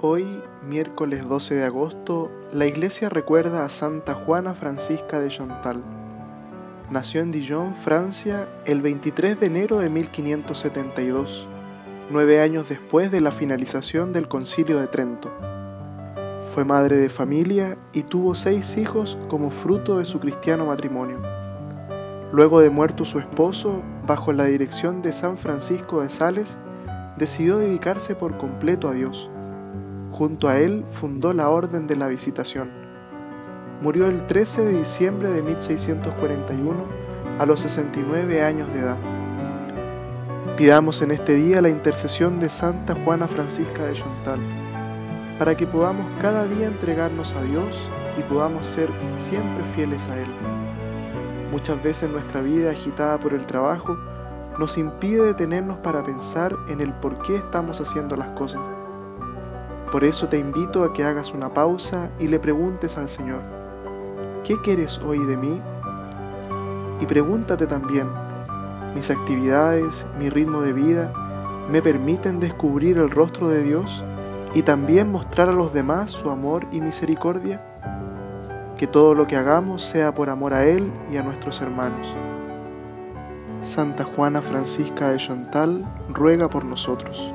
Hoy, miércoles 12 de agosto, la iglesia recuerda a Santa Juana Francisca de Chantal. Nació en Dijon, Francia, el 23 de enero de 1572, nueve años después de la finalización del Concilio de Trento. Fue madre de familia y tuvo seis hijos como fruto de su cristiano matrimonio. Luego de muerto su esposo, bajo la dirección de San Francisco de Sales, decidió dedicarse por completo a Dios Junto a él fundó la Orden de la Visitación. Murió el 13 de diciembre de 1641 a los 69 años de edad. Pidamos en este día la intercesión de Santa Juana Francisca de Chantal, para que podamos cada día entregarnos a Dios y podamos ser siempre fieles a Él. Muchas veces nuestra vida agitada por el trabajo nos impide detenernos para pensar en el por qué estamos haciendo las cosas. Por eso te invito a que hagas una pausa y le preguntes al Señor, ¿qué quieres hoy de mí? Y pregúntate también, ¿mis actividades, mi ritmo de vida me permiten descubrir el rostro de Dios y también mostrar a los demás su amor y misericordia? Que todo lo que hagamos sea por amor a Él y a nuestros hermanos. Santa Juana Francisca de Chantal ruega por nosotros.